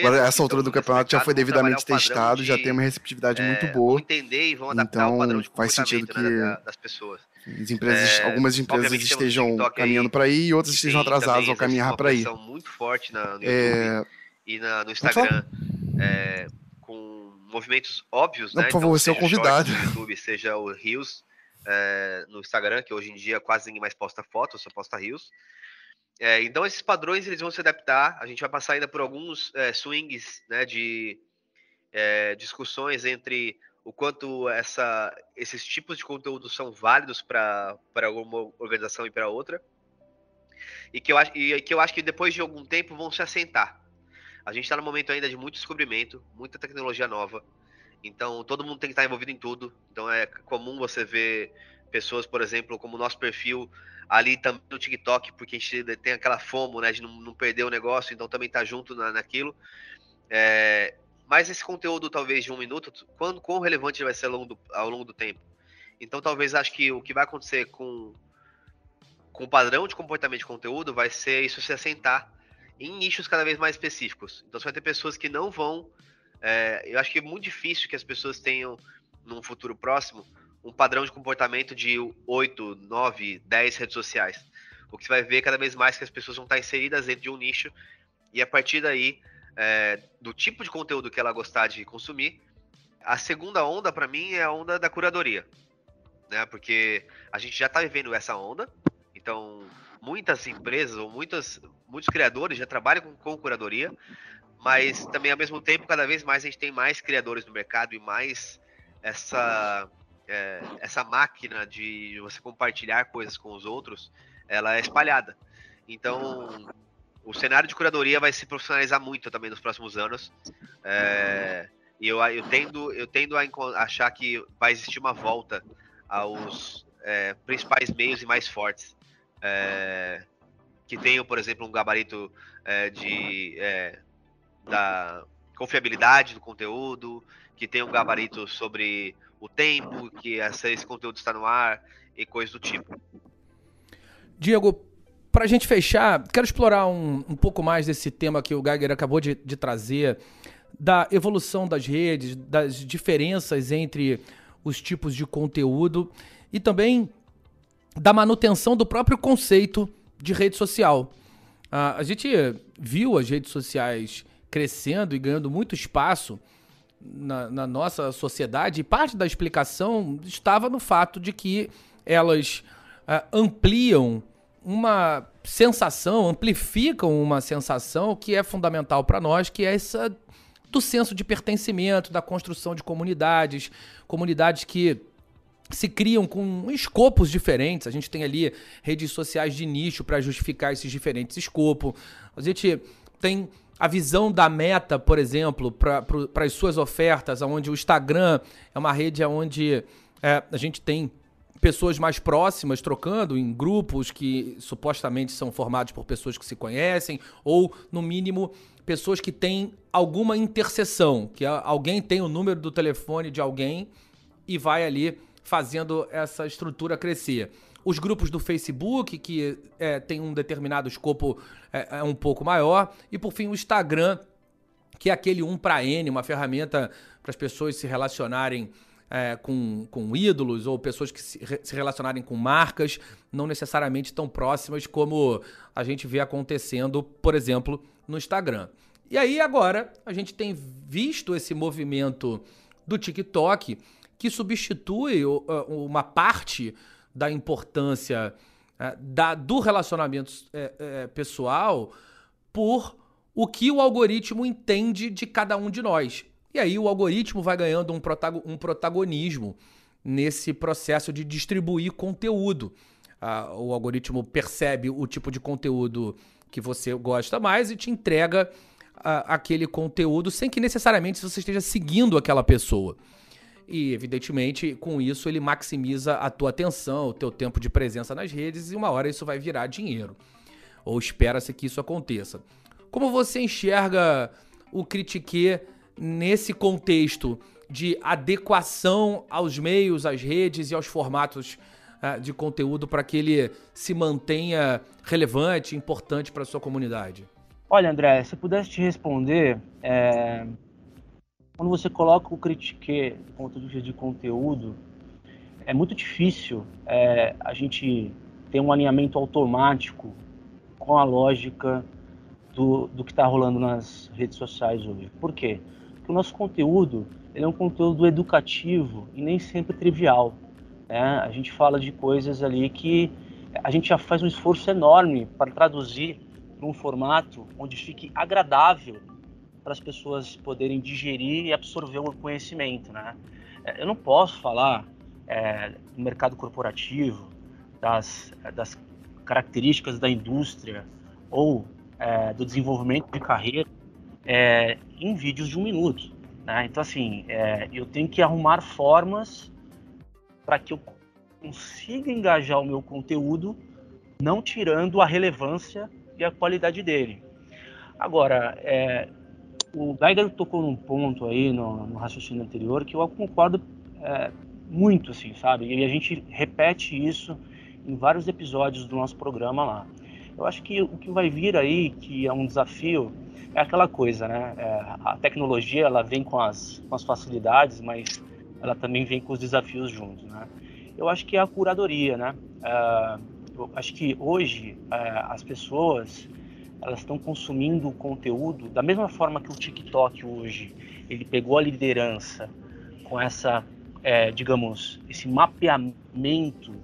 Agora, essa altura do campeonato já foi devidamente testado, de, já tem uma receptividade é, muito boa. Entender e vão adaptar então, o padrão de faz sentido que né, das pessoas. As empresas, é, algumas empresas estejam caminhando para aí e outras estejam atrasadas ao caminhar para aí. muito forte na, no é, YouTube e na, no Instagram, é, movimentos óbvios, Não, né? Por favor, então, você é o convidado. No YouTube, seja o Rios é, no Instagram, que hoje em dia quase ninguém mais posta foto, só posta Rios. É, então esses padrões eles vão se adaptar. A gente vai passar ainda por alguns é, swings né, de discussões entre o quanto essa, esses tipos de conteúdo são válidos para uma organização e para outra. E que, eu, e que eu acho que depois de algum tempo vão se assentar. A gente está no momento ainda de muito descobrimento, muita tecnologia nova. Então todo mundo tem que estar envolvido em tudo. Então é comum você ver pessoas, por exemplo, como o nosso perfil ali também no TikTok, porque a gente tem aquela fomo, né, de não, perder o negócio, então também tá junto na, naquilo. É, mas esse conteúdo, talvez de um minuto, quando, quão relevante ele vai ser ao longo, do, ao longo do tempo? Então, talvez acho que o que vai acontecer com, com o padrão de comportamento de conteúdo vai ser isso se assentar em nichos cada vez mais específicos. Então, você vai ter pessoas que não vão. É, eu acho que é muito difícil que as pessoas tenham, num futuro próximo, um padrão de comportamento de 8, 9, 10 redes sociais. O que você vai ver cada vez mais que as pessoas vão estar inseridas dentro de um nicho e a partir daí, é, do tipo de conteúdo que ela gostar de consumir, a segunda onda para mim é a onda da curadoria, né? Porque a gente já está vivendo essa onda, então muitas empresas ou muitas, muitos criadores já trabalham com, com curadoria, mas também ao mesmo tempo cada vez mais a gente tem mais criadores no mercado e mais essa é, essa máquina de você compartilhar coisas com os outros, ela é espalhada. Então, o cenário de curadoria vai se profissionalizar muito também nos próximos anos. É, e eu, eu, tendo, eu tendo a achar que vai existir uma volta aos é, principais meios e mais fortes. É, que tenham, por exemplo, um gabarito é, de, é, da confiabilidade do conteúdo, que tenham um gabarito sobre o tempo que essa, esse conteúdo está no ar e coisas do tipo. Diego, para a gente fechar, quero explorar um, um pouco mais desse tema que o Geiger acabou de, de trazer, da evolução das redes, das diferenças entre os tipos de conteúdo e também da manutenção do próprio conceito de rede social. Uh, a gente viu as redes sociais crescendo e ganhando muito espaço na, na, nossa sociedade, e parte da explicação estava no fato de que elas uh, ampliam uma sensação, amplificam uma sensação que é fundamental para nós, que é essa do senso de pertencimento, da construção de comunidades, comunidades que se criam com escopos diferentes. A gente tem ali redes sociais de nicho para justificar esses diferentes escopos. A gente tem a visão da meta, por exemplo, para as suas ofertas, onde o Instagram é uma rede onde é, a gente tem pessoas mais próximas trocando em grupos que supostamente são formados por pessoas que se conhecem, ou, no mínimo, pessoas que têm alguma interseção, que alguém tem o número do telefone de alguém e vai ali fazendo essa estrutura crescer. Os grupos do Facebook, que é, tem um determinado escopo é, é um pouco maior. E, por fim, o Instagram, que é aquele 1 para N, uma ferramenta para as pessoas se relacionarem é, com, com ídolos ou pessoas que se, se, relacionarem com marcas não necessariamente tão próximas como a gente vê acontecendo, por exemplo, no Instagram. E aí agora a gente tem visto esse movimento do TikTok que substitui uma parte da importância é, do relacionamento é, é, pessoal por o que o algoritmo entende de cada um de nós. E aí o algoritmo vai ganhando um, protago protagonismo nesse processo de distribuir conteúdo. O algoritmo percebe o tipo de conteúdo que você gosta mais e te entrega aquele conteúdo sem que necessariamente você esteja seguindo aquela pessoa. E, evidentemente, com isso ele maximiza a tua atenção, o teu tempo de presença nas redes e uma hora isso vai virar dinheiro. Ou espera-se que isso aconteça. Como você enxerga o critique nesse contexto de adequação aos meios, às redes e aos formatos uh, de conteúdo para que ele se mantenha relevante, importante para a sua comunidade? Olha, André, se pudesse te responder, é, quando você coloca o critique do ponto de vista de conteúdo, é muito difícil é, a gente ter um alinhamento automático com a lógica do, do que está rolando nas redes sociais hoje. Por quê? Porque o nosso conteúdo ele é um conteúdo educativo e nem sempre trivial. Né? A gente fala de coisas ali que a gente já faz um esforço enorme para traduzir para um formato onde fique agradável para as pessoas poderem digerir e absorver o conhecimento, né? É, eu não posso falar é, do mercado corporativo, das, das características da indústria ou é, do desenvolvimento de carreira é, em vídeos de um minuto. Né? Então, assim, é, eu tenho que arrumar formas para que eu consiga engajar o meu conteúdo, não tirando a relevância e a qualidade dele. Agora, é, o Geiger tocou num ponto aí no, no raciocínio anterior que eu concordo é, muito, assim, sabe? E a gente repete isso em vários episódios do nosso programa lá. Eu acho que o que vai vir aí, que é um desafio, é aquela coisa, né? É, a tecnologia ela vem com as, com as facilidades, mas ela também vem com os desafios juntos, né? Eu acho que é a curadoria, né? É, eu acho que hoje é, as pessoas elas estão consumindo o conteúdo da mesma forma que o TikTok hoje ele pegou a liderança com essa, é, digamos, esse mapeamento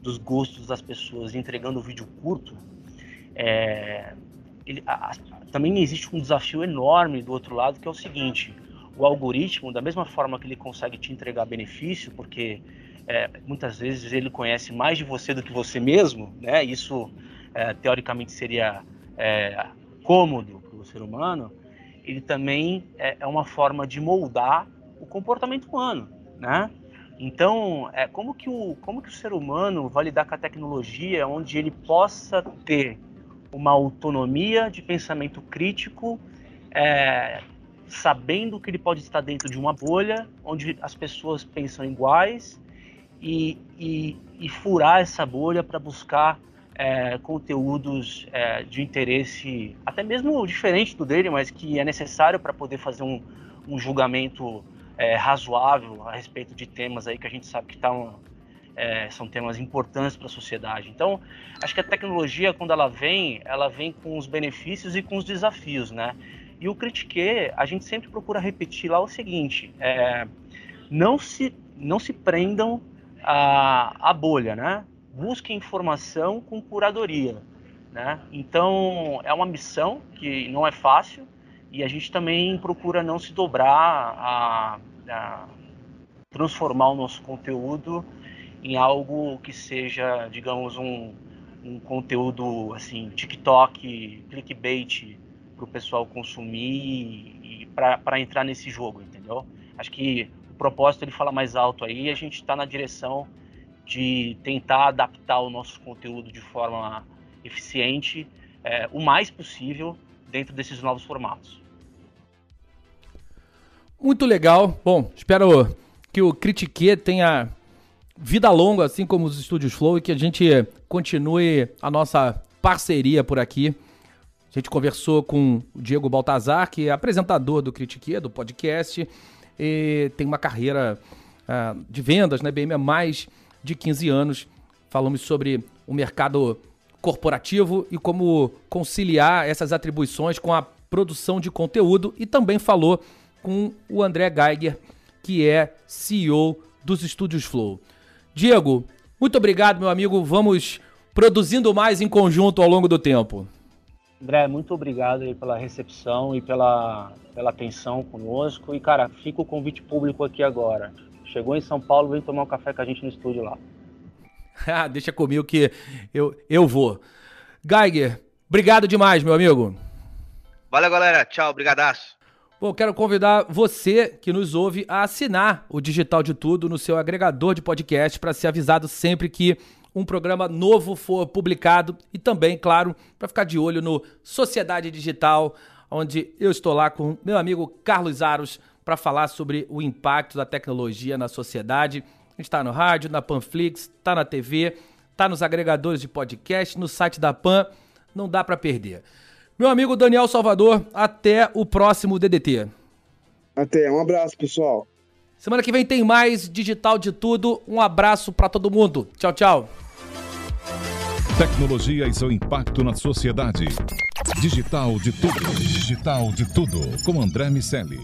dos gostos das pessoas entregando o vídeo curto, é, ele, a, também existe um desafio enorme do outro lado que é o seguinte: o algoritmo, da mesma forma que ele consegue te entregar benefício, porque é, muitas vezes ele conhece mais de você do que você mesmo, né? Isso é, teoricamente seria é, cômodo para o ser humano, ele também é, é, uma forma de moldar o comportamento humano, né? Então, é, como, que o, como que o ser humano vai lidar com a tecnologia onde ele possa ter uma autonomia de pensamento crítico, é, sabendo que ele pode estar dentro de uma bolha onde as pessoas pensam iguais e, e, e furar essa bolha para buscar é, conteúdos é, de interesse, até mesmo diferente do dele, mas que é necessário para poder fazer um, um julgamento é, razoável a respeito de temas aí que a gente sabe que tá um, é, são temas importantes para a sociedade. Então, acho que a tecnologia, quando ela vem, ela vem com os benefícios e com os desafios, né? E o critique, a gente sempre procura repetir lá o seguinte: é, não, se, não se prendam à, à bolha, né? Busquem informação com curadoria. Né? Então, é uma missão que não é fácil e a gente também procura não se dobrar a, a transformar o nosso conteúdo em algo que seja, digamos, um, um conteúdo assim, TikTok, clickbait para o pessoal consumir e, e para entrar nesse jogo, entendeu? Acho que o propósito ele fala mais alto aí e a gente está na direção de tentar adaptar o nosso conteúdo de forma eficiente é, o mais possível dentro desses novos formatos. Muito legal. Bom, espero que o Critique tenha vida longa, assim como os estúdios Flow, e que a gente continue a nossa parceria por aqui. A gente conversou com o Diego Baltazar, que é apresentador do Critique, do podcast, e tem uma carreira uh, de vendas, né, BM há mais de 15 anos. Falamos sobre o mercado corporativo e como conciliar essas atribuições com a produção de conteúdo e também falou com o André Geiger, que é CEO dos Estúdios Flow. Diego, muito obrigado, meu amigo. Vamos produzindo mais em conjunto ao longo do tempo. André, muito obrigado pela recepção e pela, pela atenção conosco. E, cara, fica o convite público aqui agora. Chegou em São Paulo, vem tomar um café com a gente no estúdio lá. Ah, deixa comigo que eu, eu vou. Geiger, obrigado demais, meu amigo. Valeu, galera. Tchau, brigadaço. Bom, quero convidar você que nos ouve a assinar o Digital de Tudo no seu agregador de podcast para ser avisado sempre que um programa novo for publicado e também, claro, para ficar de olho no Sociedade Digital, onde eu estou lá com meu amigo Carlos Aros para falar sobre o impacto da tecnologia na sociedade a gente está no rádio, na Panflix, está na TV, está nos agregadores de podcast, no site da Pan. Não dá para perder. Meu amigo Daniel Salvador, até o próximo DDT. Até, um abraço, pessoal. Semana que vem tem mais Digital de Tudo. Um abraço para todo mundo. Tchau, tchau. Tecnologia e seu impacto na sociedade. Digital de Tudo. Digital de Tudo. Com André Miscelli.